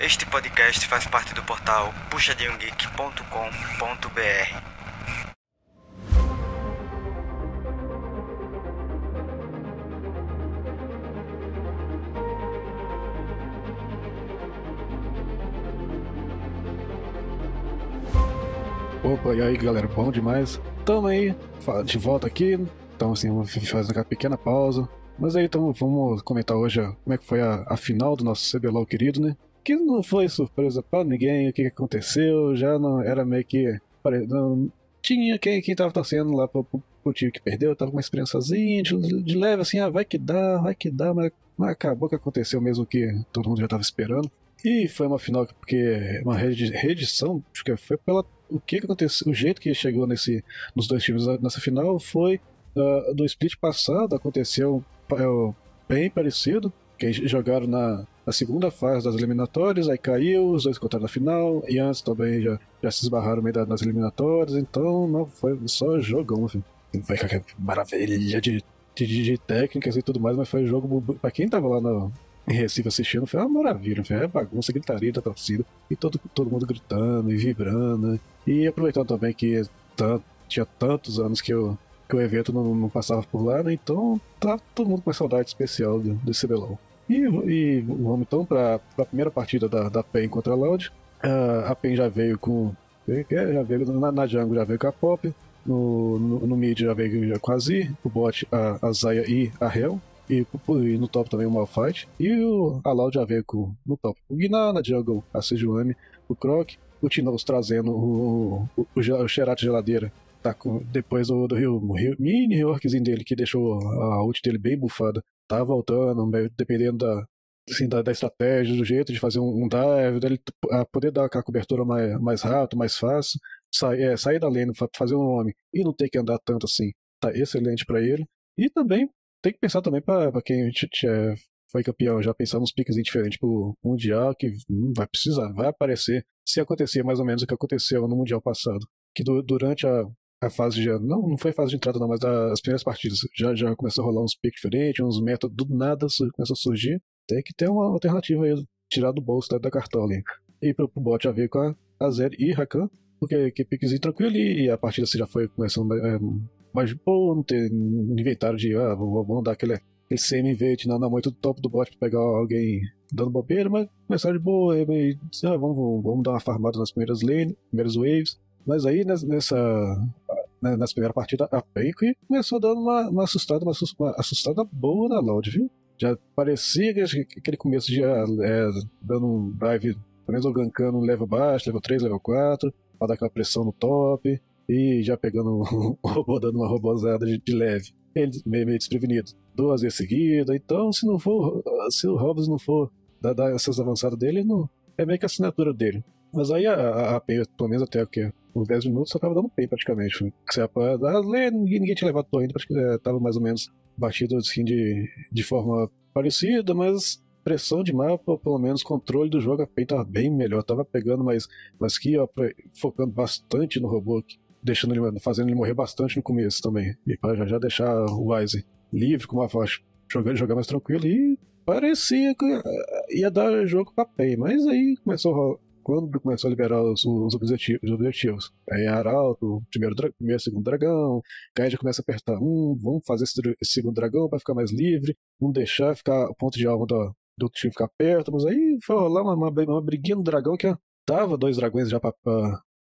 Este podcast faz parte do portal puxadinhogeek.com.br. Opa, e aí galera, bom demais? Tamo aí, de volta aqui. Então, assim, vamos fazer uma pequena pausa. Mas aí, então, vamos comentar hoje como é que foi a, a final do nosso CBLOL querido, né? Que não foi surpresa pra ninguém o que, aconteceu, já não era meio que. Não, tinha quem, quem tava torcendo lá pro, pro, pro time que perdeu, tava com uma experiênciazinha de, de leve, assim, ah, vai que dá, vai que dá, mas, mas acabou que aconteceu mesmo que todo mundo já tava esperando. E foi uma final porque uma reedição, que foi pela o que, que aconteceu, o jeito que chegou nesse, nos dois times nessa final foi uh, do split passado, aconteceu uh, bem parecido, que jogaram na, na, segunda fase das eliminatórias, aí caiu, os dois encontraram na final, e antes também já, já se esbarraram meio das eliminatórias, então não foi só jogão, filho. Não foi aquela maravilha de, de, de, técnicas e tudo mais, mas foi jogo pra quem tava lá no, em Recife assistindo, foi uma maravilha, foi é bagunça, gritaria da torcida, e todo, todo mundo gritando e vibrando. E aproveitando também que tinha tantos anos que, eu, que o evento não, não passava por lá, né? Então tá todo mundo com uma saudade especial desse CBLOL. E, e vamos então para a primeira partida da, da PEN contra a Loud. Uh, a PEN já veio com. Já veio na, na Jungle já veio com a Pop. No, no, no mid já veio com a Z, o bot a, a Zaya e a Hell. E, e, no top também o Malfight. E o Aloud já veio com, no top o Gná, na jungle a Sejuani, o Croc, o Tinoz trazendo o, o, o, o Xerato Geladeira. Tá com, depois do, do Rio, mini reworkzinho dele, que deixou a ult dele bem bufada. Tá voltando, dependendo da, assim, da, da, estratégia, do jeito de fazer um, um dive, dele a poder dar aquela cobertura mais, mais rápido, mais fácil, sair, é, sair da lane, fazer um nome e não ter que andar tanto assim, tá excelente para ele. E também tem que pensar também para quem é, foi campeão, já pensar nos piques diferentes pro Mundial, que hum, vai precisar, vai aparecer, se acontecer mais ou menos o que aconteceu no Mundial passado. Que do, durante a, a fase de. Não, não foi fase de entrada, não, mas as primeiras partidas. Já, já começou a rolar uns piques diferentes, uns métodos do nada começou a surgir. Tem que ter uma alternativa aí, tirar do bolso da, cartola. E pro, pro bot já veio com a, a Zero e Rakan, porque que piquezinho tranquilo e a partida assim, já foi começando é, mas, pô, não ter inventário de, ah, vamos dar aquele, aquele CMV não, não muito do topo do bot pra pegar alguém dando bobeira, mas começaram de boa, e, ah, vamos, vamos dar uma farmada nas primeiras lanes, primeiras waves. Mas aí nessa, né, nessa primeira partida, a Penque começou dando uma, uma, assustada, uma, uma assustada boa na Loud, viu? Já parecia que aquele começo de é, dando um dive, pelo menos gankando um level baixo, level 3, level 4, pra dar aquela pressão no top. E já pegando um robô, dando uma robozada de, de leve. Ele meio, meio desprevenido. Duas vezes seguida. Então, se não for. Se o Hobbs não for dar, dar essas avançadas dele, não, é meio que a assinatura dele. Mas aí a, a, a pelo menos até o que? Uns 10 minutos, só tava dando pay praticamente. Se a, a, ninguém, ninguém tinha levado torre ainda, acho que é, tava mais ou menos batido assim de, de forma parecida, mas pressão de mapa, pelo menos controle do jogo, a PEN tava bem melhor, tava pegando mais, mais que ó, focando bastante no robô deixando ele, fazendo ele morrer bastante no começo também. E para já, já deixar o Wise livre com uma faixa, jogar, jogar mais tranquilo. E parecia que eh, ia dar jogo pra Pei, mas aí começou quando começou a liberar os, os, objetivos, os objetivos. Aí Arauto, primeiro, primeiro, segundo dragão, aí já começa a apertar, hum, vamos fazer esse, esse segundo dragão para ficar mais livre, não deixar ficar o ponto de alvo do, do time ficar perto, mas aí foi rolar uma, uma, uma briguinha no dragão que tava dois dragões já pra,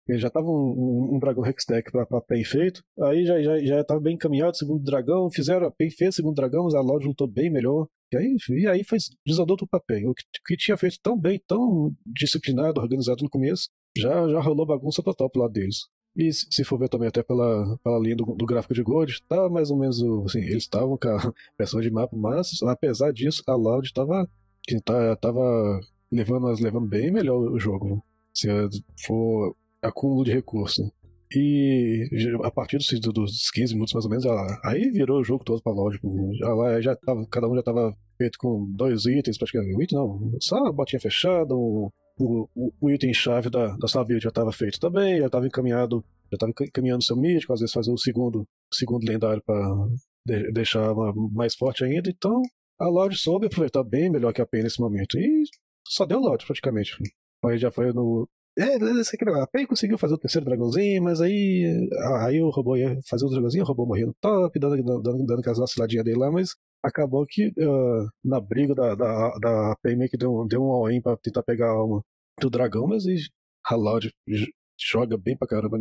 ele já tava um, um, um dragão Hextech pra, pra PEN feito. Aí já, já, já tava bem encaminhado, segundo dragão. Fizeram, PEN fez segundo dragão, mas a Loud lutou bem melhor. E aí, e aí foi, desandou tudo pra PEN. O que, que, tinha feito tão bem, tão disciplinado, organizado no começo, já, já rolou bagunça total pro lado deles. E se for ver também até pela, pela linha do, do gráfico de Gold, tava mais ou menos assim, eles estavam com a versão de mapa, mas apesar disso, a Loud tava, tava levando, levando bem melhor o jogo. Se for acúmulo de recurso. E a partir dos, dos 15 minutos mais ou menos, ela, aí virou o jogo todo pra lógico. Já, já tava, cada um já tava feito com dois itens, praticamente. Um item não, só a botinha fechada, o, o, o item-chave da, da sua build já tava feito também, já tava encaminhado, já tava encaminhando seu mítico, às vezes fazer o segundo, segundo lendário para de, deixar uma, mais forte ainda. Então a Loud soube aproveitar bem melhor que a Pen nesse momento. E só deu lote praticamente. Aí já foi no. É, a Pen conseguiu fazer o terceiro dragãozinho, mas aí. Aí o robô ia fazer o dragãozinho, o robô morreu no top, dando, dando, dando aquelas vaciladinhas dele lá, mas acabou que uh, na briga da, da, da que deu, deu um all-in pra tentar pegar a alma do dragão, mas a Loud joga bem pra caramba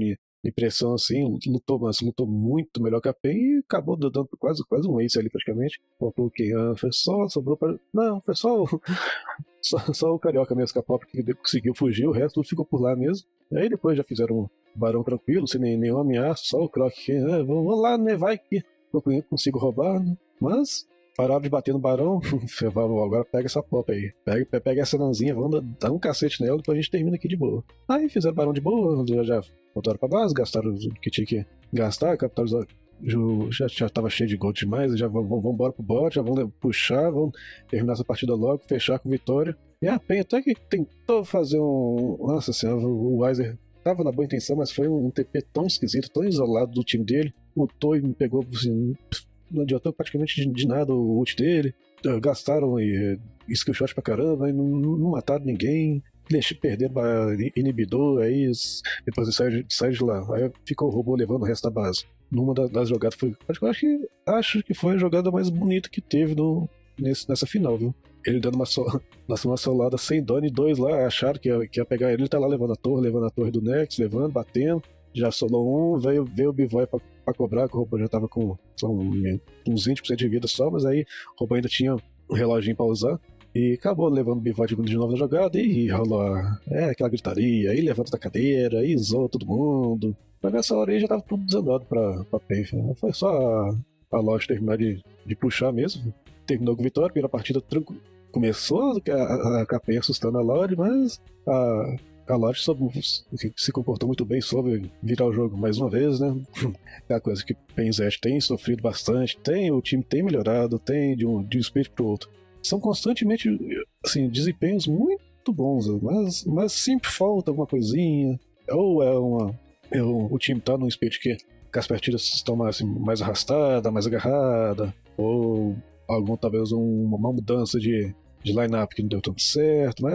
impressão assim, lutou, mas lutou muito melhor que a PEN e acabou dando quase, quase um ace ali praticamente. Faltou o que? Foi só, sobrou pra. Não, foi só, só, só o Carioca mesmo, que a Pop que conseguiu fugir, o resto tudo ficou por lá mesmo. Aí depois já fizeram um barão tranquilo, sem nenhuma ameaça, só o Croc que, ah, vamos lá, né? Vai que eu consigo roubar, né? Mas pararam de bater no barão, agora pega essa pop aí. Pega, pega essa nanzinha, vamos dar um cacete nela, depois a gente termina aqui de boa. Aí fizeram barão de boa, já, já voltaram pra base, gastaram o que tinha que gastar, capitalizaram. Já, já tava cheio de gold demais, já vão, vão, embora pro bot, já vão puxar, vão terminar essa partida logo, fechar com vitória. E a Pen até que tentou fazer um. Nossa senhora, o Weiser tava na boa intenção, mas foi um TP tão esquisito, tão isolado do time dele. Lutou e me pegou assim, não adiantou praticamente de, nada o ult dele. Ah, gastaram e, skillshot pra caramba, e não, não mataram ninguém. Deixei perder inibidor, aí depois sai, sai de lá. Aí ficou o robô levando o resto da base. Numa das jogadas foi. Acho que, acho que foi a jogada mais bonita que teve no, nesse, nessa final, viu? Ele dando uma, so, uma solada sem dano e dois lá acharam que ia, que ia pegar ele. Ele tá lá levando a torre, levando a torre do Nex, levando, batendo já solou um, veio, veio o Bivoy pra, pra cobrar, que o robô já tava com uns 20% de vida só, mas aí o robô ainda tinha um reloginho pra usar. E acabou levando o Bivoy de novo na jogada e rolou é, aquela gritaria, aí levanta da cadeira, aí zoou todo mundo. Mas nessa hora aí já tava tudo desandado pra, pra Penf. Foi só a, a terminar de, de puxar mesmo. Terminou com vitória, primeira partida tranquila. Começou a, a, a assustando a Lorde, mas a, a Lotte se comportou muito bem, soube virar o jogo mais uma vez, né? É a coisa que Penzet tem sofrido bastante, tem, o time tem melhorado, tem de um, de um split pro outro. São constantemente, assim, desempenhos muito bons, mas, mas sempre falta alguma coisinha, ou é uma. É um, o time tá num split que, que as partidas estão mais, assim, mais arrastadas, mais agarradas, ou algum talvez um, uma mudança de, de line-up que não deu tanto certo, mas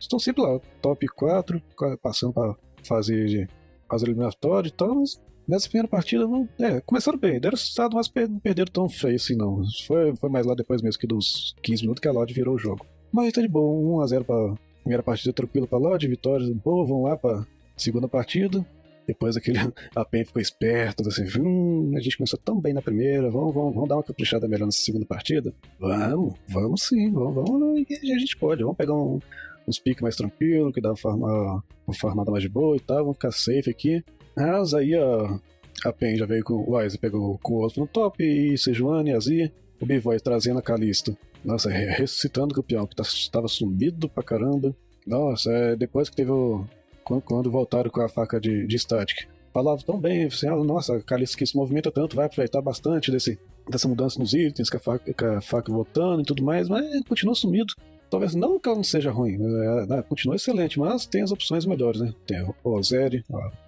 estão sempre lá, top 4, passando para fazer de fase eliminatória e tal, mas nessa primeira partida não. É, começaram bem, deram resultado, mas não perderam tão feio assim não. Foi, foi mais lá depois mesmo que dos 15 minutos que a Lodge virou o jogo. Mas tá de boa, 1x0 pra primeira partida tranquila pra Lodge, vitória boa, vão lá pra segunda partida. Depois aquele a PEN ficou esperto, assim, hum, a gente começou tão bem na primeira, vamos, vamos, vamos dar uma caprichada melhor nessa segunda partida? Vamos, vamos sim, vamos, vamos, a gente pode, vamos pegar um, uns piques mais tranquilos, que dá uma, farma, uma farmada mais de boa e tal, vamos ficar safe aqui. Mas aí a, a PEN já veio com o Wise, pegou com o outro no top, e Sejuani, Azir, o Bivoy trazendo a Calisto. Nossa, ressuscitando o campeão, que estava tá, sumido pra caramba. Nossa, é, depois que teve o, quando voltaram com a faca de, de static. Falava tão bem, assim, ah, nossa, a Calice que se movimenta tanto, vai aproveitar bastante desse, dessa mudança nos itens, com a, faca, com a faca voltando e tudo mais, mas continua sumido. Talvez não que ela não seja ruim, é, né, continua excelente, mas tem as opções melhores, né? Tem o Ozeri,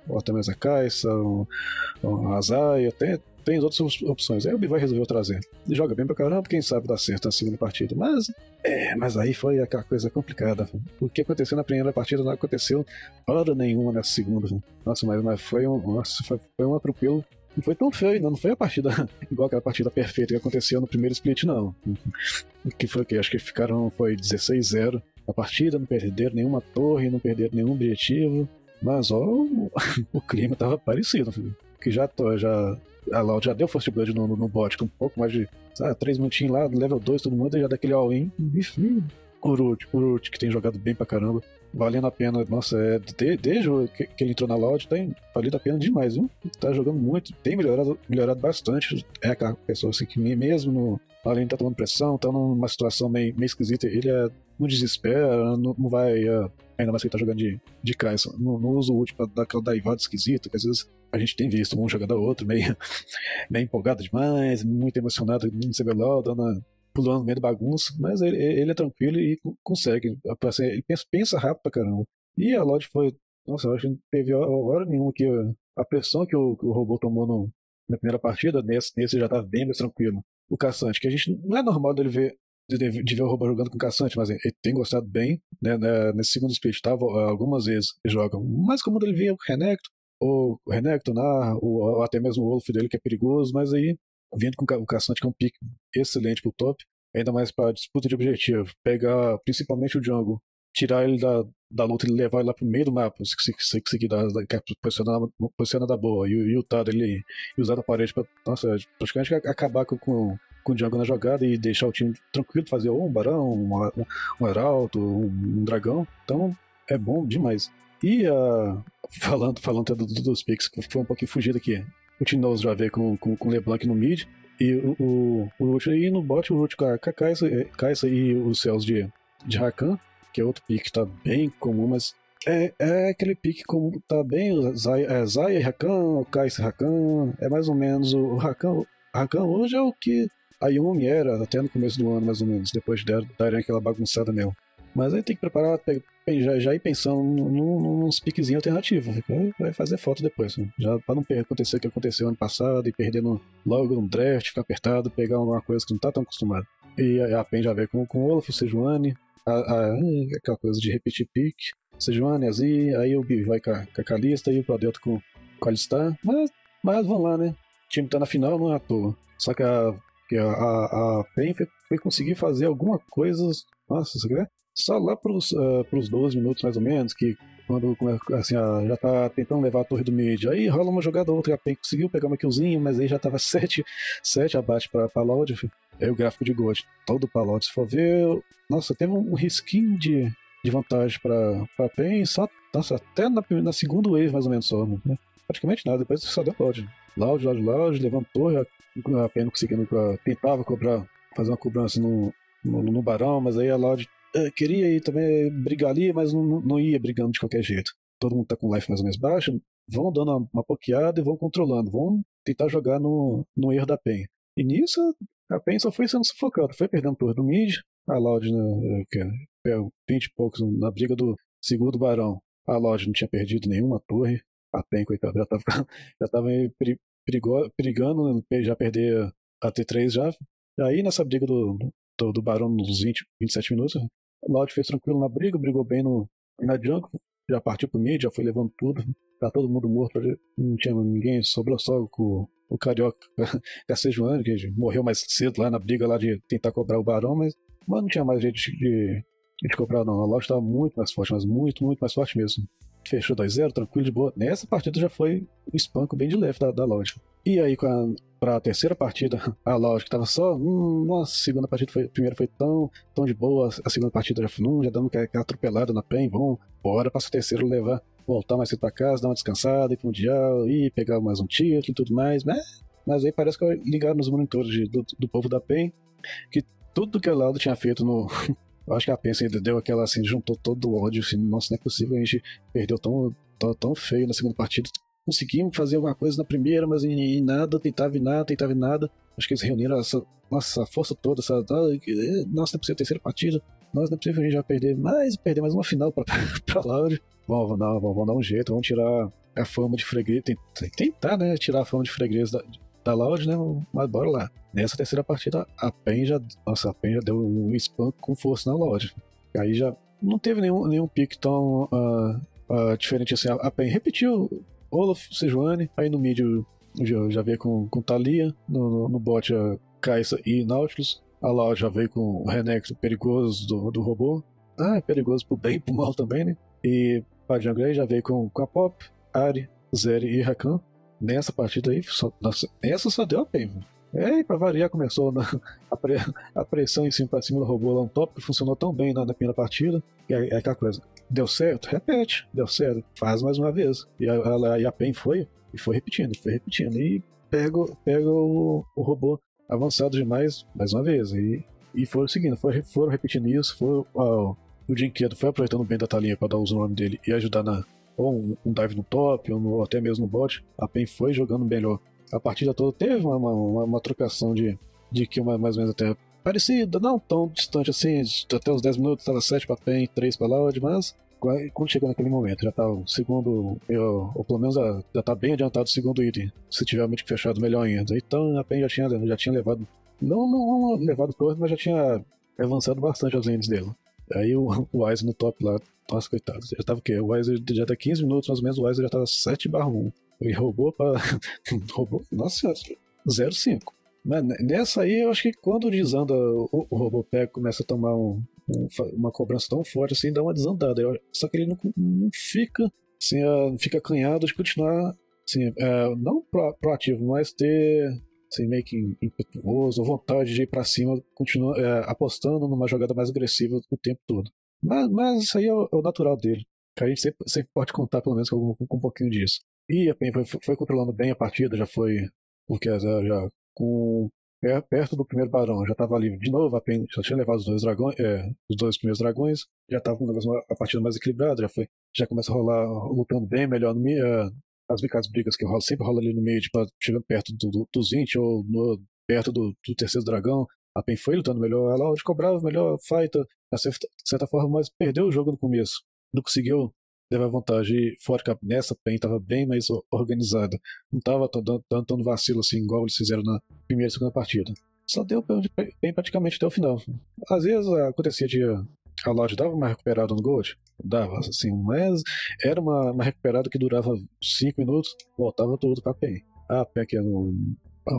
ou até mesmo a Kaisa, o, a Azaya, tem, tem outras opções. Aí o Bi vai resolver trazer. Joga bem pra caramba, quem sabe dá certo na segunda partida. Mas, é, mas aí foi aquela coisa complicada. O que aconteceu na primeira partida não aconteceu hora nenhuma nessa segunda. Nossa, mas, mas foi um, nossa, foi, foi um atropelo não foi tão feio, não. Não foi a partida igual aquela partida perfeita que aconteceu no primeiro split, não. Que foi o que? Acho que ficaram, foi 16-0 a partida, não perderam nenhuma torre, não perderam nenhum objetivo. Mas ó, o, o clima tava parecido, que já, já a Loud já deu First Blood no, no bot, com um pouco mais de sabe, 3 minutinhos lá, level 2, todo mundo, e já daquele all-in. Urut, Urut, que tem jogado bem pra caramba. Valendo a pena, nossa, é, de, desde que, que ele entrou na Loud, tem valido a pena demais, viu? Tá jogando muito, tem melhorado, melhorado bastante. É aquela pessoa assim que mesmo no, além tá tomando pressão, tá numa situação meio, meio esquisita, ele é no desespero, não, não vai. Uh, ainda mais que ele tá jogando de, de caixa, não, não usa o ult pra dar aquela daivada esquisita, que às vezes a gente tem visto um jogando a outro, meio, meio empolgado demais, muito emocionado no CBLOL, dando, pulando no meio da bagunça, mas ele, ele é tranquilo e consegue. Assim, ele pensa, pensa rápido pra caramba. E a Lodge foi. Nossa, eu acho que não teve hora nenhuma que a pressão que o, que o robô tomou no, na primeira partida, nesse, nesse já tava bem mais tranquilo. O caçante, que a gente não é normal dele ver de, de ver o robô jogando com caçante, mas ele tem gostado bem, né, né nesse segundo split, tá? Algumas vezes ele joga mais comum ele via o Renekton, o Renekton, né, ou, ou, até mesmo o Wolf dele, que é perigoso, mas aí, vindo com o caçante, que é um pick excelente pro top, ainda mais para disputa de objetivo, pegar principalmente o jungle, tirar ele da, da luta e levar ele lá pro meio do mapa, se conseguir dar, posicionar, posicionar da boa, e, e o Tado ele e usar a parede pra, nossa, praticamente acabar com, com, com o Django na jogada e deixar o time tranquilo, fazer um barão, um, um, heraldo, um, um, dragão, então é bom demais. E uh, falando, falando do, do, dos picks, que foi um pouquinho fugido aqui, o Tinoz já veio com, com, com o LeBlanc no mid, e o, o, o Root no bot, o Root com a Kaisa, e os céus de, de Rakan, que é outro pique que tá bem comum, mas é, é aquele pique comum, tá bem, Zaya, é, Zaya Rakan, Kaisa Rakan, é mais ou menos o Rakan, Rakan hoje é o que a Yumi era até no começo do ano, mais ou menos, depois de darem aquela bagunçada mesmo. Mas aí tem que preparar, já, já ir pensando nos piquezinhos alternativos. Vai fazer foto depois. Né? Já para não acontecer o que aconteceu ano passado e perder no, logo no draft, ficar apertado, pegar alguma coisa que não tá tão acostumado. E a PEN já veio com, com o Olaf, o Sejuani, a, a, aquela coisa de repetir pique. Sejuani, Azi, aí o Bi vai com a, com a Calista e o Prodelto com, com a Alistar. Mas, mas vamos lá, né? O time tá na final, não é à toa. Só que a, que a, a, a PEN foi, foi conseguir fazer alguma coisa. Nossa, você quer? Só lá pros, uh, pros 12 minutos mais ou menos, que quando assim, uh, já tá tentando levar a torre do mid, aí rola uma jogada ou outra, a PEN conseguiu pegar uma killzinha, mas aí já tava 7, 7 abaixo pra, Loud, aí o gráfico de gold, todo pra Loud, se for ver, nossa, teve um risquinho de, de vantagem pra, pra PEN, só, nossa, até na, na segunda wave mais ou menos só, né? praticamente nada, depois só deu Loud, Loud, Loud, Loud, levantou, a, a PEN não conseguindo, tentava cobrar, fazer uma cobrança no, no, no Barão, mas aí a Loud queria ir também brigar ali, mas não, não ia brigando de qualquer jeito. Todo mundo tá com life mais ou menos baixa, vão dando uma, uma pokeada e vão controlando, vão tentar jogar no, no erro da PEN. E nisso, a PEN só foi sendo sufocada, foi perdendo torre do mid, a Loud, né, é 20 e poucos na briga do segundo barão. A Loud não tinha perdido nenhuma torre, a PEN, coitada, já tava, já tava perigando, né, já perder a T3 já. E aí nessa briga do, do, do Barão nos 20, 27 minutos, Loud fez tranquilo na briga, brigou bem no, na jungle, já partiu pro mid, já foi levando tudo. Tá todo mundo morto, não tinha ninguém, sobrou só com o Carioca Cacejoano, que morreu mais cedo lá na briga lá de tentar cobrar o Barão, mas, mas não tinha mais jeito de, de, de cobrar não. A estava muito mais forte, mas muito, muito mais forte mesmo. Fechou 2-0, tranquilo, de boa. Nessa partida já foi um espanco bem de leve da, da. E aí, com a, pra terceira partida, a lógica tava só, hum, nossa, a segunda partida foi, a primeira foi tão, tão de boa, a segunda partida já foi, hum, já dando aquela atropelada na PEN, vamos, bora pra terceira levar, voltar mais cedo pra casa, dar uma descansada, ir pro Mundial, e pegar mais um título e tudo mais, né? Mas aí parece que ligaram nos monitores de, do, do povo da PEN, que tudo que a Lauda tinha feito no, Eu acho que a pensa ainda deu aquela assim, juntou todo o ódio, assim, nossa, não é possível, a gente perdeu tão, tão, tão feio na segunda partida, conseguimos fazer alguma coisa na primeira, mas em, nada, tentava em nada, tentava em nada. Acho que eles reuniram essa, nossa, força toda, essa, nossa, não é possível a terceira partida, nossa, não é possível a gente já perder mais, perder mais uma final pra, pra Loud. Bom, vamos dar, vamos dar um jeito, vamos tirar a fama de freguês, tentar, né, tirar a fama de freguês da, da Loud, né, mas bora lá. Nessa terceira partida, a PEN já, nossa, a PEN já deu um spam com força na Loud. Aí já não teve nenhum, nenhum pique tão uh, uh, diferente assim. A PEN repetiu Olaf, Sejuani, aí no mid já, já veio com, com Thalia, no, no, no bot a Kaisa e Nautilus, a Lau já veio com o Renekton perigoso do, do robô, ah, é perigoso pro bem e pro mal também, né? E a Jungle já veio com, com a Pop, Ari, Zeri e Rakan. Nessa partida aí, só, nossa, essa só deu a PEN, É, e pra variar, começou na, a, pre, a, pressão em cima pra cima do robô lá um top, que funcionou tão bem na, na primeira partida. E é, é aquela coisa, Deu certo? Repete. Deu certo? Faz mais uma vez. E a, a, a PEN foi e foi repetindo, foi repetindo. E pega, pega o, o robô avançado demais mais uma vez. E, e foram seguindo, foram, foram repetindo isso. Foi, o Dinquedo foi aproveitando bem da talinha para dar os nomes dele e ajudar na ou um, dive no top, ou, no, ou, até mesmo no bot. A PEN foi jogando melhor. A partida toda teve uma, uma, uma trocação de, de que mais ou menos até parecida, não tão distante assim, até os 10 minutos estava 7 para PEN, 3 para Loud, mas quando chegou naquele momento, já tá o segundo, eu, ou pelo menos já tá bem adiantado o segundo item, se tiver o fechado melhor ainda. Então a PEN já tinha, já tinha levado, não, não levado torre, mas já tinha avançado bastante as lanes dele. Aí o, o Wise no top lá, nossa, coitado, já tava o quê? O Wise já tá 15 minutos, mais ou menos, o Wise já tava 7 barra 1. Ele roubou pra. roubou, nossa senhora, 0,5. Mas nessa aí, eu acho que quando desanda, o, o robô pega começa a tomar um, um, uma cobrança tão forte assim, dá uma desandada. Só que ele não, não fica, assim, uh, fica acanhado de continuar, assim, uh, não pro, proativo, mas ter assim, meio que impetuoso, vontade de ir pra cima, continuar uh, apostando numa jogada mais agressiva o tempo todo. Mas, mas isso aí é o, é o natural dele. A gente sempre, sempre, pode contar, pelo menos, com, com, um pouquinho disso. E a PEN foi, foi, controlando bem a partida, já foi. Porque já, já com perto do primeiro barão, já estava ali de novo, a PEN já tinha levado os dois dragões, é, os dois primeiros dragões, já estava com a partida mais equilibrada, já foi, já começa a rolar lutando bem melhor no é, as, as brigas que rola, sempre rola ali no meio, tipo, chegando perto do, do, dos 20 ou no, perto do, do terceiro dragão, a PEN foi lutando melhor, ela hoje cobrava melhor fight, de certa forma, mas perdeu o jogo no começo. Não conseguiu levar vantagem. E fora que nessa PEN estava bem mais organizada. Não estava dando tanto vacilo assim, igual eles fizeram na primeira e segunda partida. Só deu bem praticamente até o final. Às vezes acontecia de a loja dava uma recuperada no Gold, dava, assim, mas era uma, uma recuperada que durava 5 minutos, voltava tudo pra PEN. A PEN que no,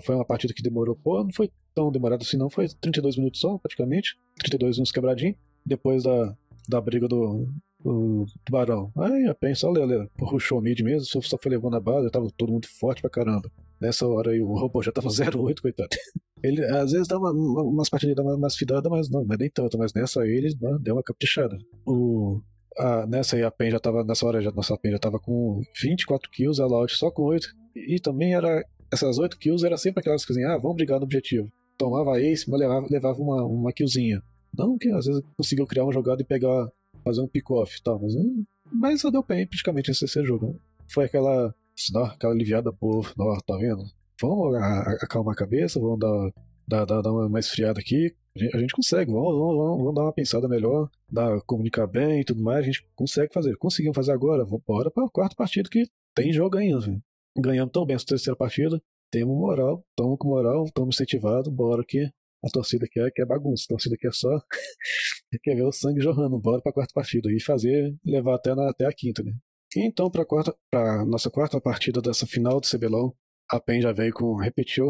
foi uma partida que demorou, pô, não foi tão demorado assim não, foi 32 minutos só, praticamente, 32 minutos quebradinho, depois da, da briga do, do Tubarão. Aí a PEN só puxou o mid mesmo, só, só foi levando a base, tava todo mundo forte pra caramba. Nessa hora aí o robô já tava 0-8, coitado. Ele às vezes dá uma, uma, umas partidas mais, fidadas, mas não, mas nem tanto. Mas nessa aí ele deu uma caprichada. O, a, nessa aí a PEN já tava, nessa hora já, nossa PEN já tava com 24 kills, a Loud só com 8. E também era, essas 8 kills era sempre aquelas que assim, ah, vamos brigar no objetivo. Tomava ace, mas levava, levava uma, uma killzinha. Não que às vezes conseguiu criar uma jogada e pegar, fazer um pick-off e tal, mas, hum, mas só deu PEN praticamente esse, esse jogo. Foi aquela, aquela aliviada, povo, tá vendo? Vamos acalmar a cabeça, vamos dar, dar, dar, dar uma esfriada aqui. A gente, consegue, vamos, vamos, vamos, dar uma pensada melhor, dar, comunicar bem e tudo mais. A gente consegue fazer. Conseguimos fazer agora, bora para o quarto partido que tem jogo ainda. Viu? Ganhamos tão bem essa terceira partida, temos moral, estamos com moral, estamos incentivados, bora que a torcida quer, quer bagunça, a torcida quer só quer ver o sangue jorrando, bora para a quarta partida e fazer, levar até, na, até a quinta, né? Então, para a nossa quarta partida dessa final do CBLOL, a PEN já veio com. repetiu.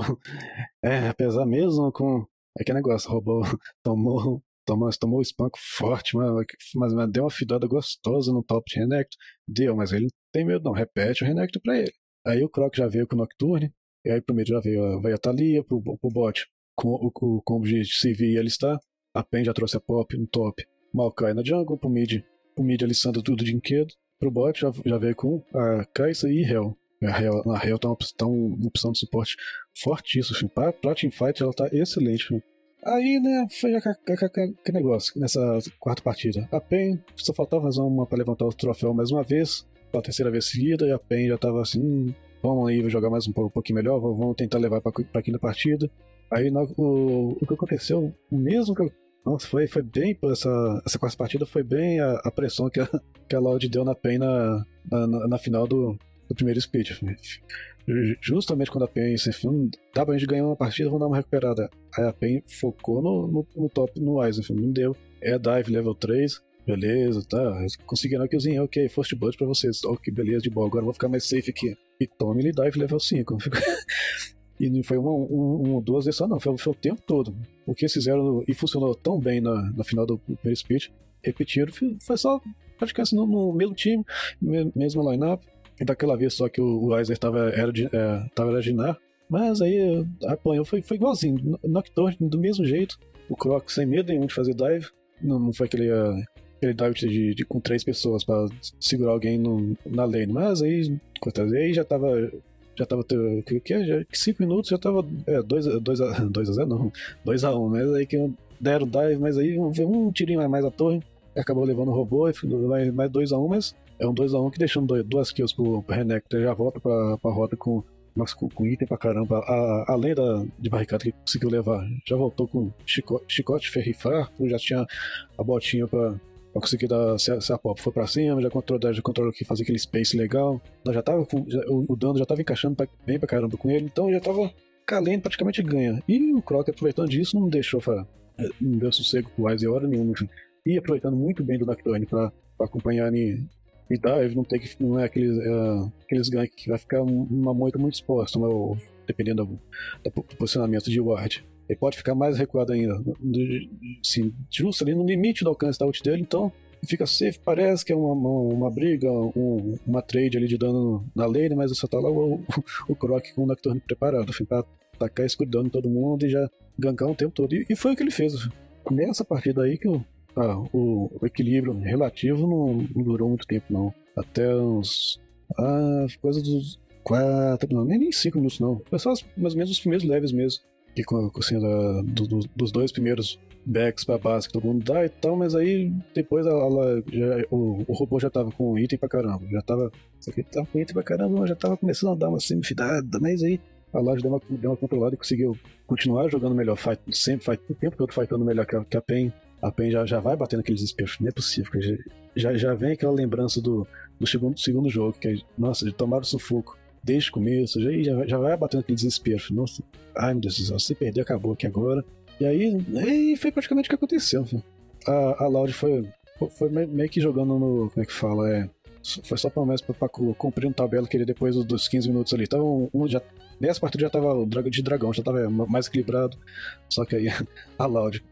É, apesar mesmo com. É que negócio, roubou. Tomou. Tomou, tomou o espanco forte, mas, mas, deu uma fidada gostosa no top de Renekton. Deu, mas ele não tem medo, não. Repete o Renekton pra ele. Aí o Croc já veio com o Nocturne. E aí pro meio já veio, veio a Thalia, pro, pro bot com o, o combo de CV e alistar. A PEN já trouxe a Pop no top. Maokai na jungle, pro mid, pro mid alistando tudo de inquedo. Pro bot já, já veio com a Kai'Sa e Hell. A Hell tá, uma, tá uma opção de suporte fortíssima. Assim. Pra, pra teamfight ela tá excelente. Assim. Aí, né, foi que negócio nessa quarta partida. A PEN só faltava fazer uma pra levantar o troféu mais uma vez, pela terceira vez seguida, e a PEN já tava assim, hum, vamos aí jogar mais um, pouco, um pouquinho melhor, vamos tentar levar pra, pra quinta partida. Aí no, o, o que aconteceu, mesmo que nossa, foi, foi bem, essa, essa quarta partida foi bem a, a pressão que a, que a Loud deu na PEN na, na, na final do, do primeiro split. Justamente quando a PEN disse, hum, dá pra gente ganhar uma partida, vamos dar uma recuperada. Aí a PEN focou no, no, no top, no enfim, não deu. É dive level 3, beleza, tá, conseguiram a killzinha, ok, first blood pra vocês, ok, beleza, de boa, agora vou ficar mais safe aqui. E tome ele dive level 5. e não foi uma, uma duas vezes só, não, foi, foi, o tempo todo. O que eles fizeram e funcionou tão bem na, na final do primeiro split, repetiram, foi só praticamente no, no mesmo time, mesmo line-up, daquela vez só que o Weiser estava era, é, tava era mas aí apanhou, foi, foi igualzinho, Nocturne do mesmo jeito, o Croc sem medo nenhum de fazer dive, não, não foi aquele, uh, aquele dive de, de, com três pessoas para segurar alguém no, na lane, mas aí, aí já tava já tava que, que já, cinco minutos já tava 2 é, dois, dois a 2 a 0 não 2 a 1 um, mas aí que deram dive mas aí um, um tirinho mais, a torre acabou levando o robô mais 2 a 1 um, mas é um 2x1 um que deixando duas kills pro, pro Renekton já volta pra, pra rota com, com, com item pra caramba. A, além da, de barricada que conseguiu levar, já voltou com chicote, chicote ferrifar, já tinha a botinha pra, pra conseguir dar. Se a, se a pop for pra cima, já controlou, já controlou que fazer aquele space legal. Já tava com, já, o, o, dano já tava encaixando pra, bem pra caramba com ele, então já tava calendo, praticamente ganha. E o Croc, aproveitando disso, não deixou não deu sossego pro Wise hora nenhuma. E aproveitando muito bem do Nocturne pra, pra acompanhar em, e dive, não, tem que, não é aqueles, é, aqueles ganks que vai ficar uma moita muito exposta, mas, dependendo do, do, posicionamento de ward. Ele pode ficar mais recuado ainda, assim, justo ali no limite do alcance da ult dele, então fica safe, parece que é uma, uma, uma briga, um, uma trade ali de dano na lane, mas só tá lá o, o, o Croc com o Nocturne preparado, assim, pra atacar escuridando todo mundo e já gankar o tempo todo. E, e, foi o que ele fez. Nessa partida aí que o, ah, o, o, equilíbrio relativo não, não, durou muito tempo, não. Até uns. Ah, coisa dos quatro, não, nem, cinco minutos, não. Foi só mais ou menos os primeiros leves mesmo. Que assim, da, do, do, dos dois primeiros backs pra base que todo mundo dá e tal, mas aí depois ela, já, o, o, robô já tava com item pra caramba. Já tava. Isso aqui tava com item pra caramba, já tava começando a dar uma semifinada, mas aí a loja deu uma, deu uma controlada e conseguiu continuar jogando melhor, fight, sempre fight, o tempo todo fightando melhor que a, que a PEN. A PEN já, já vai batendo aqueles espelhos, não é possível. Já, já vem aquela lembrança do, do segundo, segundo jogo, que é, nossa, de tomar o sufoco desde o começo, já, já, já vai batendo aquele desespero. Nossa, ai meu Deus do céu, se perder, acabou aqui agora. E aí, e foi praticamente o que aconteceu. A, a Loud foi, foi meio que jogando no. Como é que fala? É, foi só promessa pra, pra cumprir um tabela que ele depois dos 15 minutos ali. Então, um, já, nessa partida já tava de dragão, já tava mais equilibrado. Só que aí a Loud,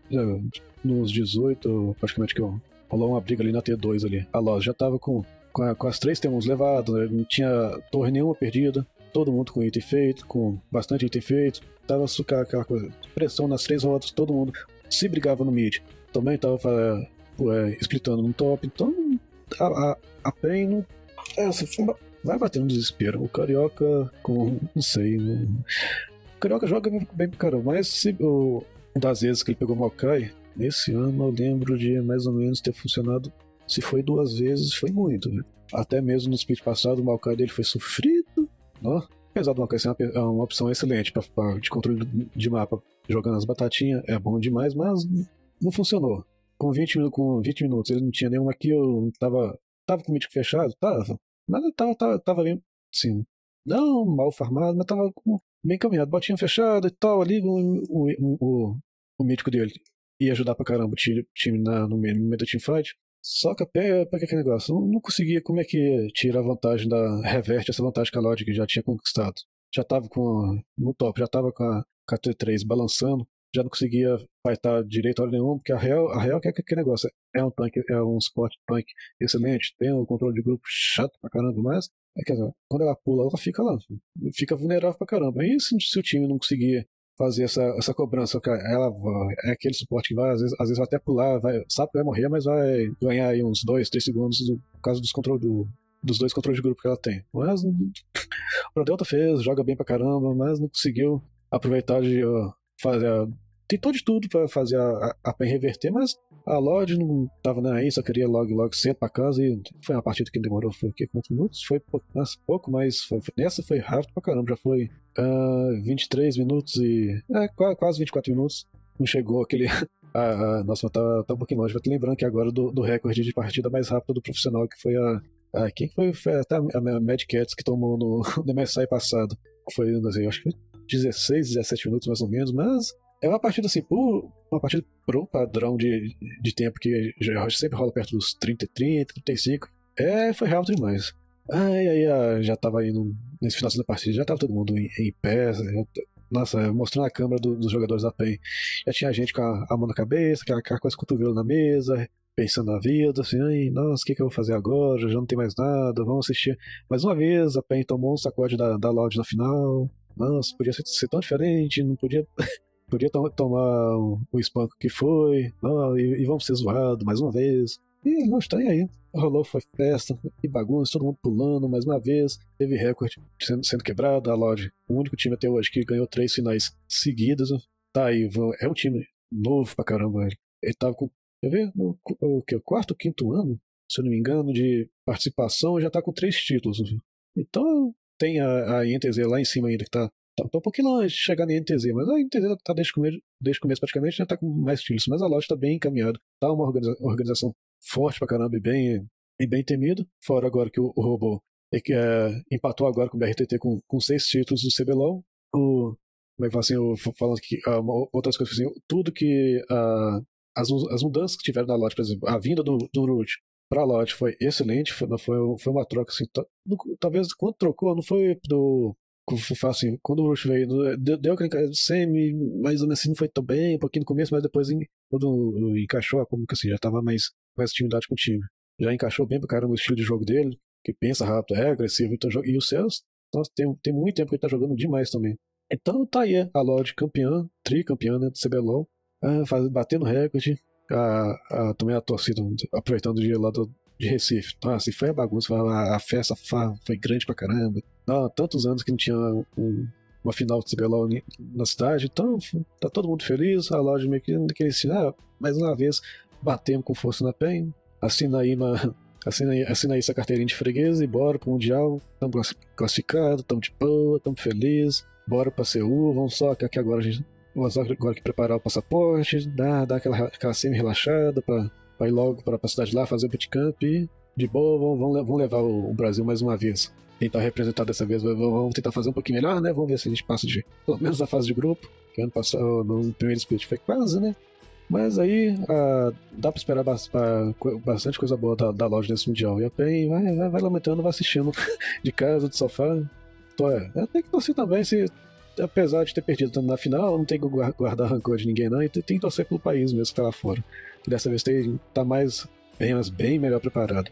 nos 18, praticamente que rolou uma briga ali na T2 ali. A Loud já tava com, com, a, com as três temos levados, né? não tinha torre nenhuma perdida. Todo mundo com item feito, com bastante item feito. Tava aquela coisa, pressão nas três rotas, todo mundo se brigava no mid. Também tava é, splitando no top. Então a, a, a PEN não. Vai bater no desespero. O Carioca, com. Não sei. Não, o Carioca joga bem, bem pro caramba, mas se, o, das vezes que ele pegou o Maokai, nesse ano eu lembro de mais ou menos ter funcionado. Se foi duas vezes, foi muito. Né? Até mesmo no split passado, o Maokai dele foi sofrido. Ó, apesar do Maokai ser uma, é uma opção excelente pra, pra, de controle de mapa, jogando as batatinhas, é bom demais, mas não funcionou com 20, com 20 minutos ele não tinha nenhuma kill, tava, tava com o mítico fechado? Tava. Mas tava, tava, tava bem, sim, não mal farmado, mas tava bem caminhado, botinha fechada e tal, ali o, o, o, o mítico dele ia ajudar pra caramba o time na, no meio, no do teamfight. Só que até pra que aquele negócio? Não, não conseguia como é que tira a vantagem da. reverte essa vantagem que a Logic já tinha conquistado. Já tava com. no top, já tava com a, com a T3 balançando já não conseguia fightar direito hora nenhuma, porque a real, a real é que aquele negócio é um tanque, é um suporte tanque excelente, tem um controle de grupo chato pra caramba, mas é que quando ela pula, ela fica lá, fica vulnerável pra caramba. E se, se o time não conseguir fazer essa, essa cobrança, ela é aquele suporte que vai, às vezes, às vezes vai até pular, vai, sabe que vai morrer, mas vai ganhar aí uns 2, 3 segundos por causa dos controle do, dos dois controles de grupo que ela tem. Mas o Delta fez, joga bem pra caramba, mas não conseguiu aproveitar de uh, fazer, tentou de tudo para fazer a, a, PEN reverter, mas a Lodge não tava nem aí, só queria logo, logo sempre pra casa e foi uma partida que demorou, foi o quê? Quantos minutos? Foi pouco, nossa, pouco mas foi, nessa foi rápido pra caramba, já foi uh, ah, 23 minutos e. É, quase, quase 24 minutos. Não chegou aquele. nossa, tá, tá um pouquinho longe. Vai te lembrando que agora do, do recorde de partida mais rápida do profissional, que foi a. a quem foi? Foi até a, a Mad Cats que tomou no, no MSI passado. Foi, não sei, acho que 16, 17 minutos mais ou menos, mas é uma partida assim, por, uma partida pro padrão de, de tempo que já sempre rola perto dos 30, 30, 35. É, foi rápido demais. Ai, aí ah, já tava indo nesse final da partida, já tava todo mundo em, em pé. Já, nossa, mostrando a câmera do, dos jogadores da PEN. Já tinha gente com a, a mão na cabeça, aquela coisa cotovelo na mesa, pensando na vida, assim, ai, nossa, o que, que eu vou fazer agora? Já não tem mais nada, vamos assistir. Mais uma vez, a PEN tomou um sacode da, da Loud na final. Nossa, podia ser, ser tão diferente, não podia podia to tomar o, espanco que foi, não, e, e, vamos ser zoados mais uma vez. E não está aí. Rolou, foi festa, e bagunça, todo mundo pulando mais uma vez. Teve recorde sendo, sendo quebrado. A Lodge, o único time até hoje que ganhou três finais seguidas. Tá aí, é um time novo pra caramba. Ele, ele tava com, quer ver, no, o, que, o quarto quinto ano, se eu não me engano, de participação, já tá com três títulos. Então tem a, a INTZ lá em cima ainda que tá Tá, tá um pouquinho longe chegar na NTZ, mas a NTZ tá desde o começo, desde o começo praticamente, já tá com mais estilos, mas a loja tá bem encaminhada. Tá uma organiza organização forte pra caramba e bem, e bem temido. Fora agora que o, o robô é, é, empatou agora com o BRTT com, com seis títulos do CBLOL. O, como é que fala assim, eu, falando que uh, outras coisas assim, tudo que uh, as, as mudanças que tiveram na lote, por exemplo, a vinda do, do Root pra lote foi excelente, foi, foi, foi uma troca assim, talvez quando trocou, não foi do assim, quando o Rush veio, deu, deu aquele semi, menos assim, não foi tão bem, um pouquinho no começo, mas depois quando encaixou, como que assim, já tava mais, mais intimidade com o time. Já encaixou bem pra caramba o estilo de jogo dele, que pensa rápido, é agressivo, então, e o Celso, nossa, tem, tem muito tempo que ele tá jogando demais também. Então tá aí a Lorde campeã, tricampeã né, do CBLOL, ah, faz, batendo recorde, a, a, também a torcida, aproveitando o dia lá do, de Recife. Nossa, assim, foi a bagunça, a, festa foi grande pra caramba. Tantos anos que não tinha um, uma final de CBLOL na cidade, então tá todo mundo feliz, a loja meio que queria ensinar, mais uma vez batemos com força na PEN, assina aí uma, assina aí, assina aí essa carteirinha de freguês e bora pro Mundial, estamos classificados, estamos de boa, estamos felizes, bora pra Seul, vamos só que aqui agora a gente vamos agora que preparar o passaporte, dar, dar aquela, aquela semi-relaxada pra, pra ir logo pra, pra cidade lá, fazer o bootcamp e de boa, vamos, vamos, vamos levar o, o Brasil mais uma vez tentar representar dessa vez. Vamos tentar fazer um pouquinho melhor, né? Vamos ver se a gente passa de. Pelo menos a fase de grupo. Que ano passado, no primeiro split foi quase, né? Mas aí dá pra esperar bastante coisa boa da, da loja nesse Mundial. E a PEN vai, vai, vai lamentando, vai assistindo de casa, de sofá. Então é, é tem que torcer também, se, apesar de ter perdido na final, não tem que guardar rancor de ninguém não, e tem que torcer pelo país mesmo que tá lá fora. Que dessa vez tem, tá mais, bem, mas bem melhor preparado.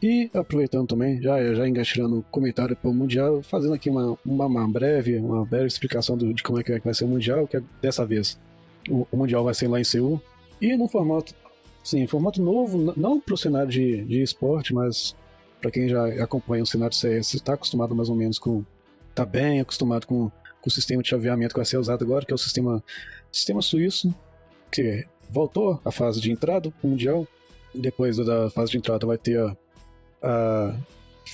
E aproveitando também, já, já engatilhando o comentário para o Mundial, fazendo aqui uma, uma, uma, breve, uma breve explicação do, de como é que vai ser o Mundial, que é, dessa vez o, o Mundial vai ser lá em Seul. E no formato, sim, formato novo, não para o cenário de, de esporte, mas para quem já acompanha o cenário CS, está acostumado mais ou menos com. está bem acostumado com, com o sistema de chaveamento que vai ser usado agora, que é o sistema, sistema suíço, que voltou a fase de entrada Mundial. Depois da fase de entrada vai ter a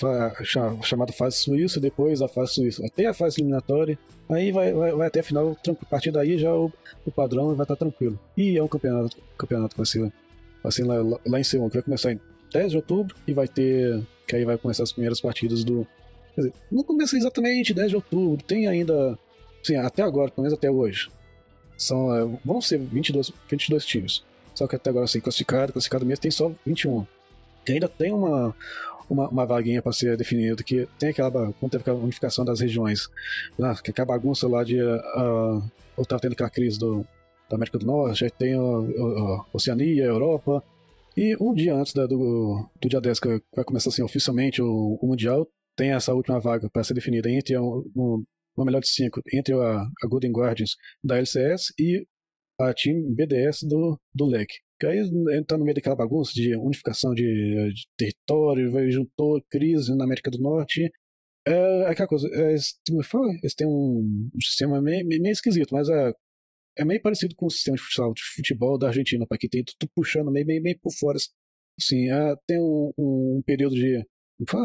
a, a chamada fase suíça, depois a fase suíça, até a fase eliminatória, aí vai, vai, vai até a final, a partir daí já o, o padrão vai estar tranquilo. E é um campeonato, campeonato que vai ser, ser lá, lá em Seul, que vai começar em 10 de outubro e vai ter, que aí vai começar as primeiras partidas do, quer dizer, não começa exatamente 10 de outubro, tem ainda, sim, até agora, pelo menos até hoje, são, é, vão ser 22, 22 times. Só que até agora, assim, classificado, classificado mesmo, tem só 21 que ainda tem uma, uma, uma vaguinha para ser definida, que tem aquela, quando teve aquela unificação das regiões, lá, que é a bagunça lá de. Uh, ou tava tendo aquela crise do, da América do Norte, aí tem a, a, a Oceania, a Europa. E um dia antes da, do, do dia 10, que vai começar assim, oficialmente o, o Mundial, tem essa última vaga para ser definida entre um, um, uma melhor de cinco, entre a, a Golden Guardians da LCS e a Team BDS do, do LEC. Que aí entra no meio daquela bagunça de unificação de, de território, juntou crise na América do Norte. É, é aquela coisa, é, eles têm um, sistema meio, meio, esquisito, mas é, é meio parecido com o sistema de futebol, de futebol da Argentina, para que tem tudo puxando meio, meio, meio por fora. Assim, é, tem um, um período de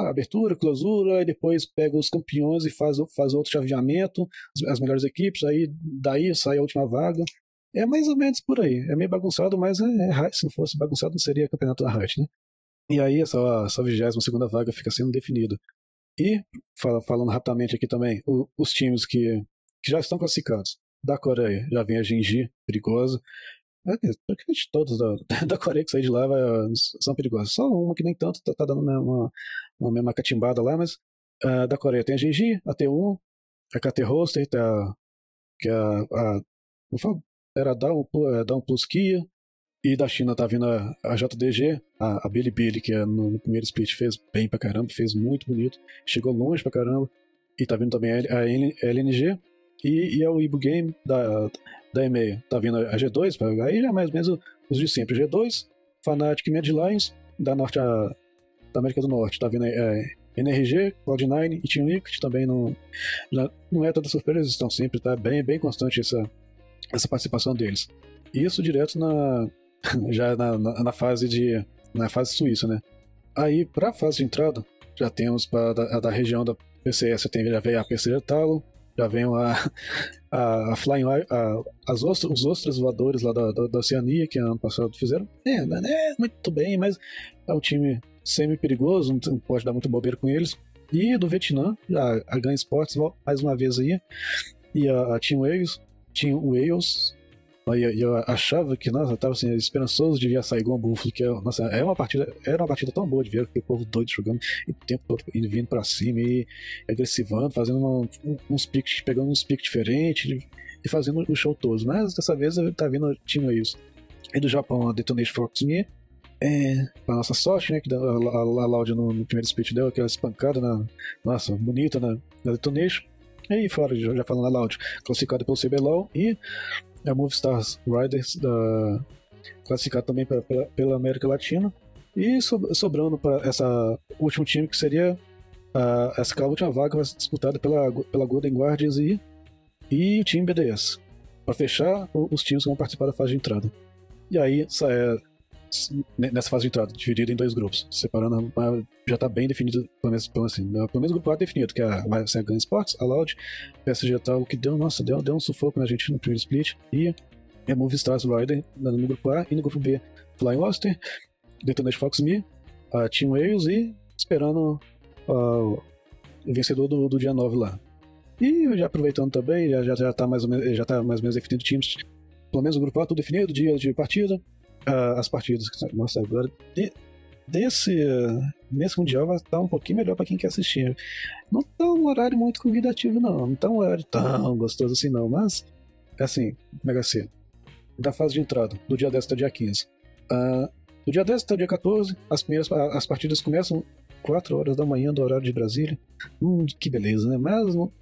abertura, clausura, e depois pega os campeões e faz, faz outro chaveamento, as, melhores equipes, aí daí sai a última vaga. É mais ou menos por aí. É meio bagunçado, mas é, é se não fosse bagunçado, não seria campeonato da Hut, né? E aí essa, essa 22 segunda vaga fica sendo definida. E, fala, falando rapidamente aqui também, o, os times que, que já estão classificados. Da Coreia já vem a Genji, perigosa. É, praticamente todos da, da Coreia que saem de lá vai, são perigosos. Só uma que nem tanto tá, tá dando uma, uma mesma catimbada lá, mas uh, da Coreia tem a Genji, a T1, a KT Hoster, tá, que é a, a, era Down, é, Down Plus Kia, e da China tá vindo a, a JDG, a, a Bilibili, que é no, no, primeiro split fez bem pra caramba, fez muito bonito, chegou longe pra caramba. E tá vindo também a, a LNG e, e é o Ibu Game da, da EMEA. Tá vindo a G2, aí já é mais ou menos os de sempre. G2, Fnatic e Mad Lions, da, norte a, da América do Norte. Tá vindo é, NRG, Cloud9 e Team Liquid também não, já, não é tanta surpresa, eles estão sempre, tá bem, bem constante essa, essa participação deles. Isso direto na já na, na, na fase de na fase suíça, né? Aí para fase de entrada já temos para a da região da PCS tem já veio a PC Talo, já vem a, a, Flying a, as ostras, os ostras voadores lá da, da, da, Oceania que ano passado fizeram. É, não é muito bem, mas é um time semi-perigoso, não pode dar muito bobeira com eles. E do Vietnã, a, a Gun Sports, mais uma vez aí, e a, a Team Wales, Team Wales e eu, eu, achava que, nossa, eu tava assim, esperançoso de ver igual um Buffalo, que, nossa, é uma partida, era uma partida tão boa de ver, aquele povo doido jogando e o tempo todo indo, vindo pra cima e agressivando, fazendo uma, uns picks, pegando uns picks diferentes e fazendo o show todo. Mas dessa vez tá vindo Team Wales. E do Japão, a Detonation Fox Me, é, pra nossa sorte, né, que a, a, a no, no, primeiro split deu aquela espancada na, nossa, bonita na, na Detonation. E aí fora, já, já falando na Loud, classificada pelo CBLOL e a Stars Riders da, classificada também pra, pra, pela América Latina. E sobrando para essa último time que seria a, essa última vaga vai ser disputada pela, pela Golden Guardians e, e o time BDS. Para fechar os times que vão participar da fase de entrada. E aí, é, nessa fase de entrada, dividida em dois grupos, separando, já está bem definido, pelo menos, pelo, assim, pelo menos grupo A definido, que é, a Gun Sports, a Loud, PSG tal, que deu, nossa, deu, deu um sufoco na gente no primeiro split, e é Movie Stars Rider no grupo A, e no grupo B, Flying Oster, Detonate Fox Me, a Team Wales e esperando uh, o vencedor do, do dia 9 lá. E já aproveitando também, já, já, já, tá mais ou menos, já tá mais ou menos definido times, pelo menos o grupo A tudo definido, dia de partida, uh, as partidas. Nossa, agora. De, desse. Nesse Mundial vai estar um pouquinho melhor para quem quer assistir. Não tá um horário muito convidativo, não. Não tá um horário tão gostoso assim, não. Mas, assim, Mega C. Da fase de entrada, do dia 10 até dia 15. Uh, do dia 10 até dia 14, as primeiras as partidas começam 4 horas da manhã do horário de Brasília. Hum, que beleza, né? Mas não,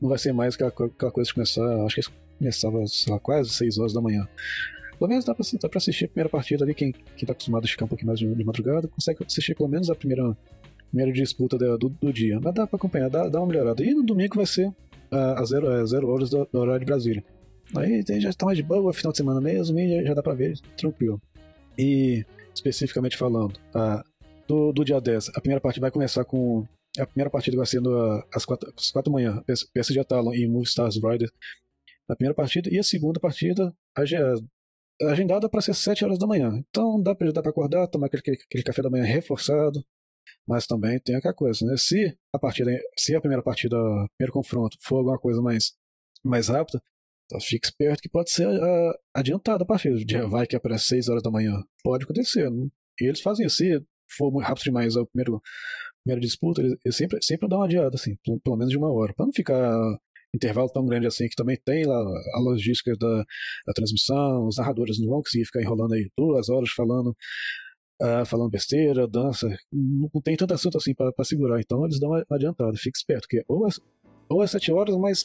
não vai ser mais aquela, aquela coisa de começar. Acho que começava, sei lá, quase 6 horas da manhã. Pelo menos dá pra, dá pra assistir a primeira partida ali. Quem, quem tá acostumado a ficar um pouquinho mais de, de madrugada consegue assistir pelo menos a primeira, primeira disputa do, do, do, dia. Mas dá pra acompanhar, dá, dá uma melhorada. E no domingo vai ser uh, a zero, uh, zero horas do, do, horário de Brasília. Aí já tá mais de boa, final de semana mesmo, e já, já dá pra ver tranquilo. E especificamente falando, uh, do, do dia 10, a primeira partida vai começar com. A primeira partida vai sendo às 4, às 4 da manhã, PSG Talon e Move Stars Rider na primeira partida, e a segunda partida, agendada para ser 7 horas da manhã. Então dá para para acordar, tomar aquele, aquele café da manhã reforçado. Mas também tem aquela coisa, né? Se a partida, se a primeira partida, o primeiro confronto for alguma coisa mais, mais rápida, então fique esperto que pode ser uh, adiantada a partida. Vai que aparece 6 horas da manhã. Pode acontecer. Né? E eles fazem. Se for muito rápido demais a primeiro, primeira disputa, eles, eles sempre, sempre dão uma adiada, assim, pelo, pelo menos de uma hora. para não ficar intervalo tão grande assim, que também tem lá a logística da, da transmissão, os narradores não vão conseguir ficar enrolando aí duas horas falando Uh, falando besteira, dança, não tem tanto assunto assim para segurar, então eles dão uma adiantada, fique esperto, que ou é, ou é 7 horas, mas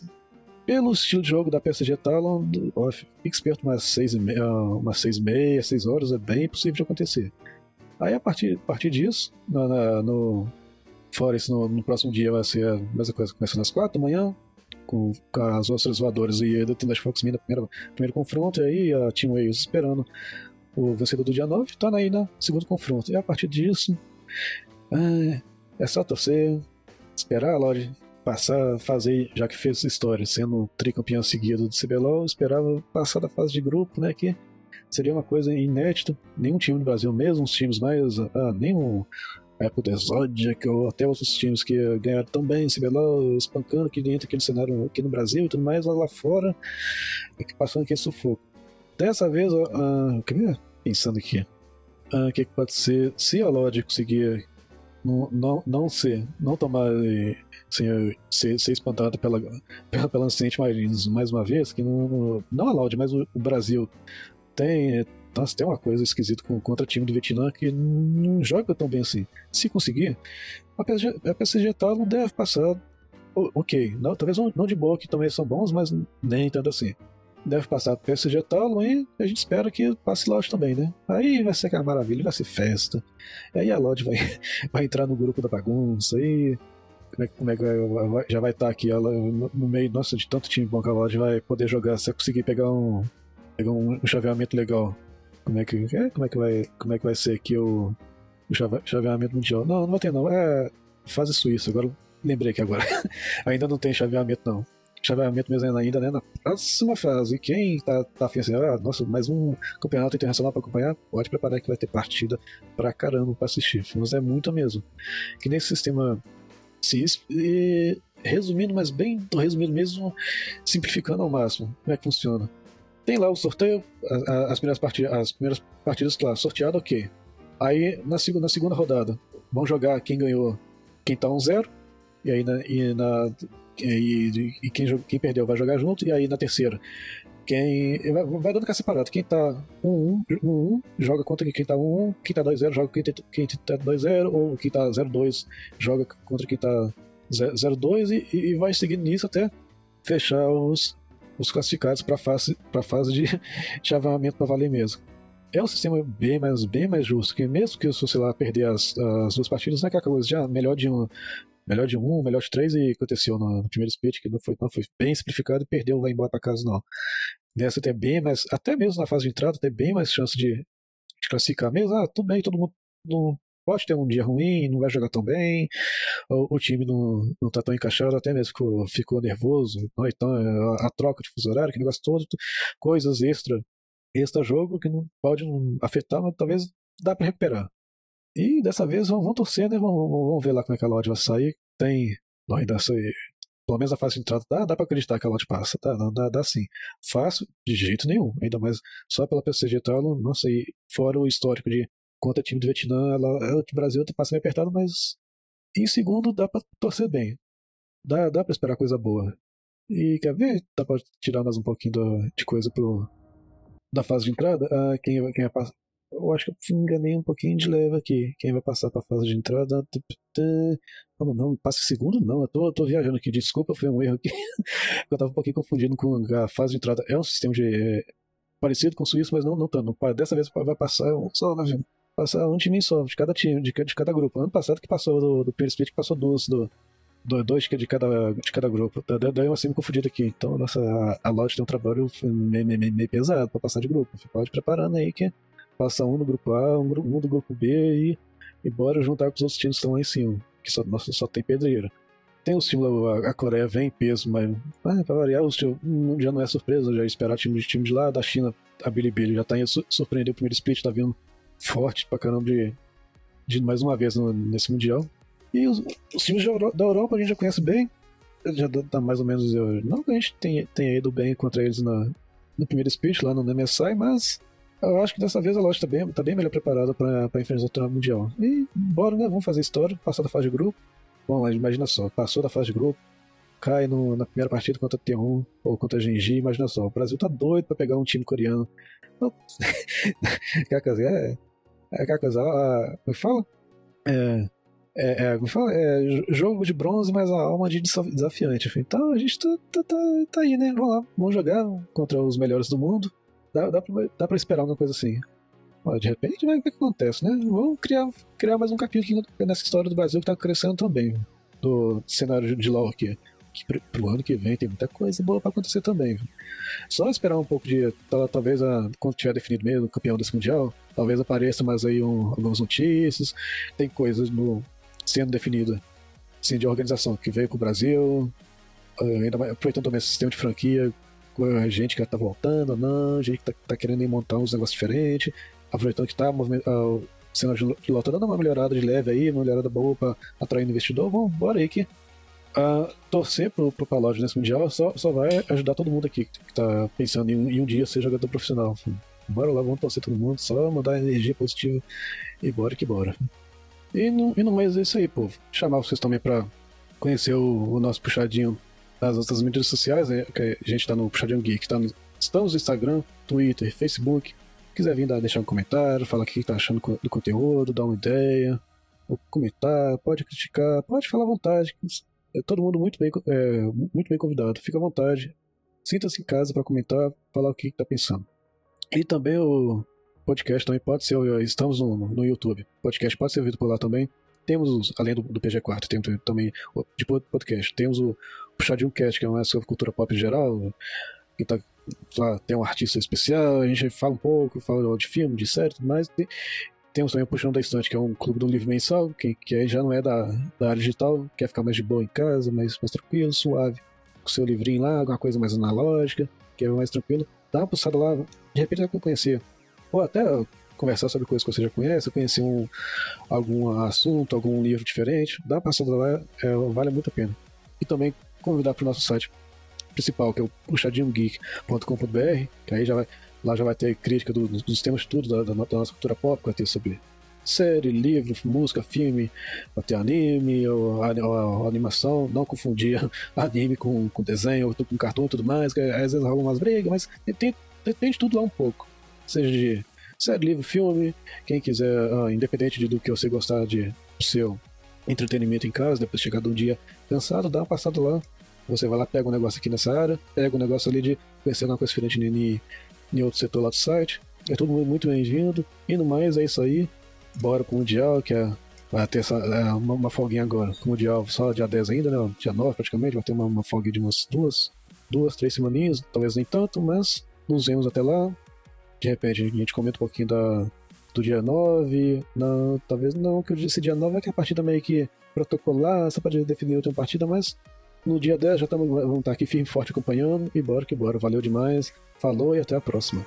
pelo estilo de jogo da PSG Talon, fique esperto, umas 6 e meia, umas 6 e meia, 6 horas, é bem possível de acontecer. Aí a partir, a partir disso, na, na, no, fora isso, no, no, próximo dia vai ser a mesma coisa, começando às 4 da manhã, com, as ostras voadoras e a Tenda Fox no primeiro, primeiro confronto, e aí a Team Wales esperando o vencedor do dia 9, tá aí na segundo confronto. E a partir disso, é, é só torcer, esperar a Lodge passar, fazer, já que fez história, sendo tricampeão seguido do CBLOL, esperava passar da fase de grupo, né, que seria uma coisa inédita. Nenhum time do Brasil, mesmo os times mais. Ah, época do Exodia, ou até outros times que ganharam tão bem, CBLOL, espancando que dentro daquele cenário aqui no Brasil e tudo mais, lá, lá fora, que passando aquele sufoco. Dessa vez, uh, pensando aqui, o uh, que pode ser, se a Lodge conseguir não, não, não ser, não tomar, assim, ser, ser espantada pela, pela, pela Ancient Marines mais uma vez, que não, não a Loud, mas o, o Brasil tem nossa, tem uma coisa esquisita com, contra time do Vietnã que não joga tão bem assim. Se conseguir, a PSG, a não deve passar. Ok, não, talvez não, de boa, que também são bons, mas nem tanto assim. Deve passar pro PSG Talon e a gente espera que passe Loud também, né? Aí vai ser aquela maravilha, vai ser festa. Aí a Loud vai, vai entrar no grupo da bagunça e como é, como é que vai, vai, já vai estar aqui ela no, meio, nossa, de tanto time bom que a Loud vai poder jogar, se conseguir pegar um, pegar um, um chaveamento legal como é que, é, como é que, vai, como é que vai ser aqui o, o chaveamento mundial. Não, não vai ter não. É fase Suíça, agora lembrei que agora. ainda não tem chaveamento não. Chaveamento mesmo ainda, né? Na próxima fase. Quem tá, tá afim assim, ah, nossa, mais um campeonato internacional para acompanhar, pode preparar que vai ter partida pra caramba pra assistir. Mas é muito mesmo. Que nesse sistema CISP, e resumindo, mas bem resumindo mesmo, simplificando ao máximo. Como é que funciona? Tem lá o sorteio, as primeiras partidas, as primeiras partidas lá, sorteado, ok. Aí na na segunda rodada, vão jogar quem ganhou, quem tá 1-0, um e aí na, e, na, e, e quem, quem perdeu vai jogar junto, e aí na terceira, quem. Vai, vai dando cá separado. Quem tá 1-1, 1-1 joga contra quem tá 1-1, quem tá 2-0 joga quem, quem tá 2-0, ou quem tá 0-2 joga contra quem tá 0-2 e, e vai seguindo nisso até fechar os, os classificados para fase, pra fase de chaveamento para valer mesmo. É um sistema bem mais, bem mais justo, que mesmo que sei lá, perder as, as duas partidas, não é aquela coisa já melhor de um, melhor de um, melhor de três, e aconteceu no, no primeiro split, que não foi, não foi bem simplificado e perdeu, vai embora para casa, não. Nessa tem bem mais, até mesmo na fase de entrada, tem bem mais chance de, de classificar mesmo. Ah, tudo bem, todo mundo não pode ter um dia ruim, não vai jogar tão bem, o, o time não, não tá tão encaixado, até mesmo ficou, ficou nervoso, então a, a, troca de fuso horário, que negócio todo, coisas extra, extra jogo que não pode não afetar, mas talvez dá para recuperar. E dessa vez vamos, vamos torcer, né? Vamos, vamos, ver lá como é que a loja vai sair. Tem. Ainda sei, pelo menos a fase de entrada, dá, dá pra acreditar que a lote passa, tá? Dá, dá, dá sim. Fácil, de jeito nenhum. Ainda mais só pela PCG tal, nossa, e fora o histórico de contra time do Vietnã, ela, o Brasil passa meio apertado, mas em segundo dá pra torcer bem. Dá, dá pra esperar coisa boa. E quer ver? Dá pra tirar mais um pouquinho de coisa pro, da fase de entrada? Ah, quem, quem vai passar? Eu acho que eu enganei um pouquinho de leva aqui. Quem vai passar pra fase de entrada? Não, não, passa segundo não. Eu tô, eu tô viajando aqui. Desculpa, foi um erro aqui. eu tava um pouquinho confundindo com a fase de entrada. É um sistema de. É, parecido com o Suíço, mas não, não tanto. Dessa vez vai passar só passar um time só, de cada time, de, de cada grupo. Ano passado que passou do, do Peer Split, que passou duas do, do, dois de cada, de cada grupo. Daí eu me confundido aqui. Então, nossa, a, a tem um trabalho meio, meio, meio pesado pra passar de grupo. Pode preparando aí que passa um no grupo A, um, um do grupo B e, e bora juntar com os outros times que estão lá em cima. Que só, nossa, só tem pedreira. Tem os times lá, a Coreia vem em peso, mas ah, pra variar, os times, já não é surpresa, já esperar time de time de lá, da China, a Bilibili já tá indo surpreender o primeiro split, tá vindo forte pra caramba de, de mais uma vez no, nesse Mundial. E os, os times da Europa a gente já conhece bem, já dá mais ou menos. Não que a gente tenha, tenha ido bem contra eles na, no primeiro split lá no MSI, mas eu acho que dessa vez a loja está bem, tá bem melhor preparada para enfrentar o torneio mundial. E bora, né? Vamos fazer história, passar da fase de grupo. Bom, imagina só, passou da fase de grupo, cai no, na primeira partida contra T1 ou contra Genji, imagina só, o Brasil tá doido para pegar um time coreano. Dizer, é, é aquela coisa, a, como é fala? É, é, é, como fala? É jogo de bronze, mas a alma de desafiante. Então a gente tá, tá, tá, tá aí, né? Vamos lá, vamos jogar contra os melhores do mundo. Dá, dá, pra, dá pra esperar uma coisa assim. de repente vai ver o que acontece, né? Vamos criar, criar mais um capítulo nessa história do Brasil que tá crescendo também. Do cenário de LoL aqui. Que pro ano que vem tem muita coisa boa pra acontecer também. Só esperar um pouco de. Talvez a, quando tiver definido mesmo o campeão desse mundial, talvez apareça mais aí um, algumas notícias. Tem coisas no, sendo definida assim, de organização que veio com o Brasil. Uh, ainda mais, aproveitando também esse sistema de franquia a gente que tá voltando, não, gente que tá, tá querendo montar uns negócios diferentes, aproveitando que tá o cenário de LoL tá dando uma melhorada de leve aí, uma melhorada boa pra atrair investidor, vamos, bora aí que uh, torcer pro, pro Palódio nesse Mundial só, só vai ajudar todo mundo aqui que tá pensando em um, em um dia ser jogador profissional. Bora lá, vamos torcer todo mundo, só mandar energia positiva e bora que bora. E no, e no mais é isso aí, povo. Chamar vocês também pra conhecer o, o nosso puxadinho nas outras mídias sociais, né, que a gente tá no Puxadinho Geek, tá no, estamos no Instagram, Twitter, Facebook. Quiser vir dar, deixar um comentário, falar o que tá achando do conteúdo, dar uma ideia, comentar, pode criticar, pode falar à vontade. É todo mundo muito bem, é, muito bem convidado. Fica à vontade. Sinta-se em casa para comentar, falar o que está pensando. E também o podcast também pode ser, estamos no, no YouTube. O podcast pode ser ouvido por lá também. Temos, além do, do PG4, temos também de podcast. Temos o Puxadinho Cast, que é uma sobre cultura pop em geral. Que tá, lá, tem um artista especial, a gente fala um pouco, fala de filme, de série, tudo mais. Temos também o Puxão da Estante, que é um clube do livro mensal, que, que aí já não é da, da área digital, quer ficar mais de boa em casa, mais, mais tranquilo, suave, com seu livrinho lá, alguma coisa mais analógica, que é mais tranquilo. Dá uma puxada lá, de repente vai conhecer. Ou até conversar sobre coisas que você já conhece, conhecer um, algum assunto, algum livro diferente, dá uma passada lá, é, vale muito a pena. e também convidar para o nosso site principal, que é o puxadinhogeek.com.br, que aí já vai, lá já vai ter crítica do, dos temas tudo da, da, da, nossa cultura pop, vai ter sobre série, livro, música, filme, ter anime, ou, ou, ou animação, não confundir anime com, com desenho, com cartão e tudo mais, que às vezes rola umas brigas, mas tem, tem, tem de tudo lá um pouco. Seja de série, livro, filme, quem quiser, ah, independente de, do que você gostar de seu entretenimento em casa, depois de chegar de um dia cansado, dá uma passada lá, você vai lá, pega um negócio aqui nessa área, pega um negócio ali de conhecer alguma coisa diferente em, em outro setor lá do site. É tudo muito bem-vindo. E no mais, é isso aí. Bora pro Mundial, que é, vai ter essa, é, uma, uma folguinha agora. O Mundial só dia 10 ainda, né? Dia 9 praticamente, vai ter uma, uma folga de umas duas, duas, três semaninhas, talvez nem tanto, mas nos vemos até lá. De repente a gente comenta um pouquinho da, do dia 9. Não, talvez não, que esse dia 9 é que a partida meio que protocolar, só para definir outra partida, mas no dia 10 já tamo, vamos estar aqui firme e forte acompanhando. E bora que bora. Valeu demais. Falou e até a próxima.